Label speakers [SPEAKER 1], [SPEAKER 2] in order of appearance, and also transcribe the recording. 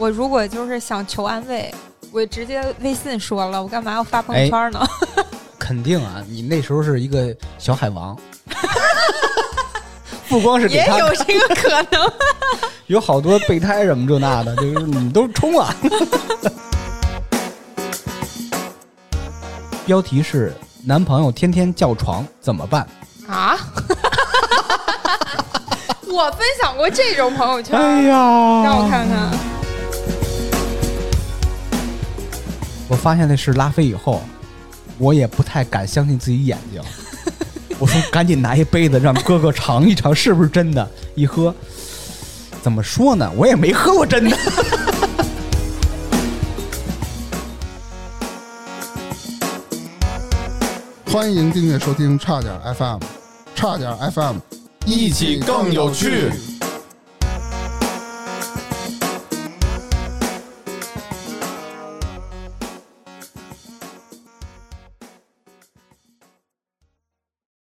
[SPEAKER 1] 我如果就是想求安慰，我直接微信说了，我干嘛要发朋友圈呢？
[SPEAKER 2] 肯定啊，你那时候是一个小海王，不光是给
[SPEAKER 1] 也有这个可能。
[SPEAKER 2] 有好多备胎什么这那的，就是你都冲啊！标题是男朋友天天叫床怎么办？
[SPEAKER 1] 啊！我分享过这种朋友圈，
[SPEAKER 2] 哎呀，
[SPEAKER 1] 让我看看。
[SPEAKER 2] 我发现那是拉菲以后，我也不太敢相信自己眼睛。我说赶紧拿一杯子让哥哥尝一尝，是不是真的？一喝，怎么说呢？我也没喝过真的。
[SPEAKER 3] 欢迎订阅收听差点 FM，差点 FM，
[SPEAKER 4] 一起更有趣。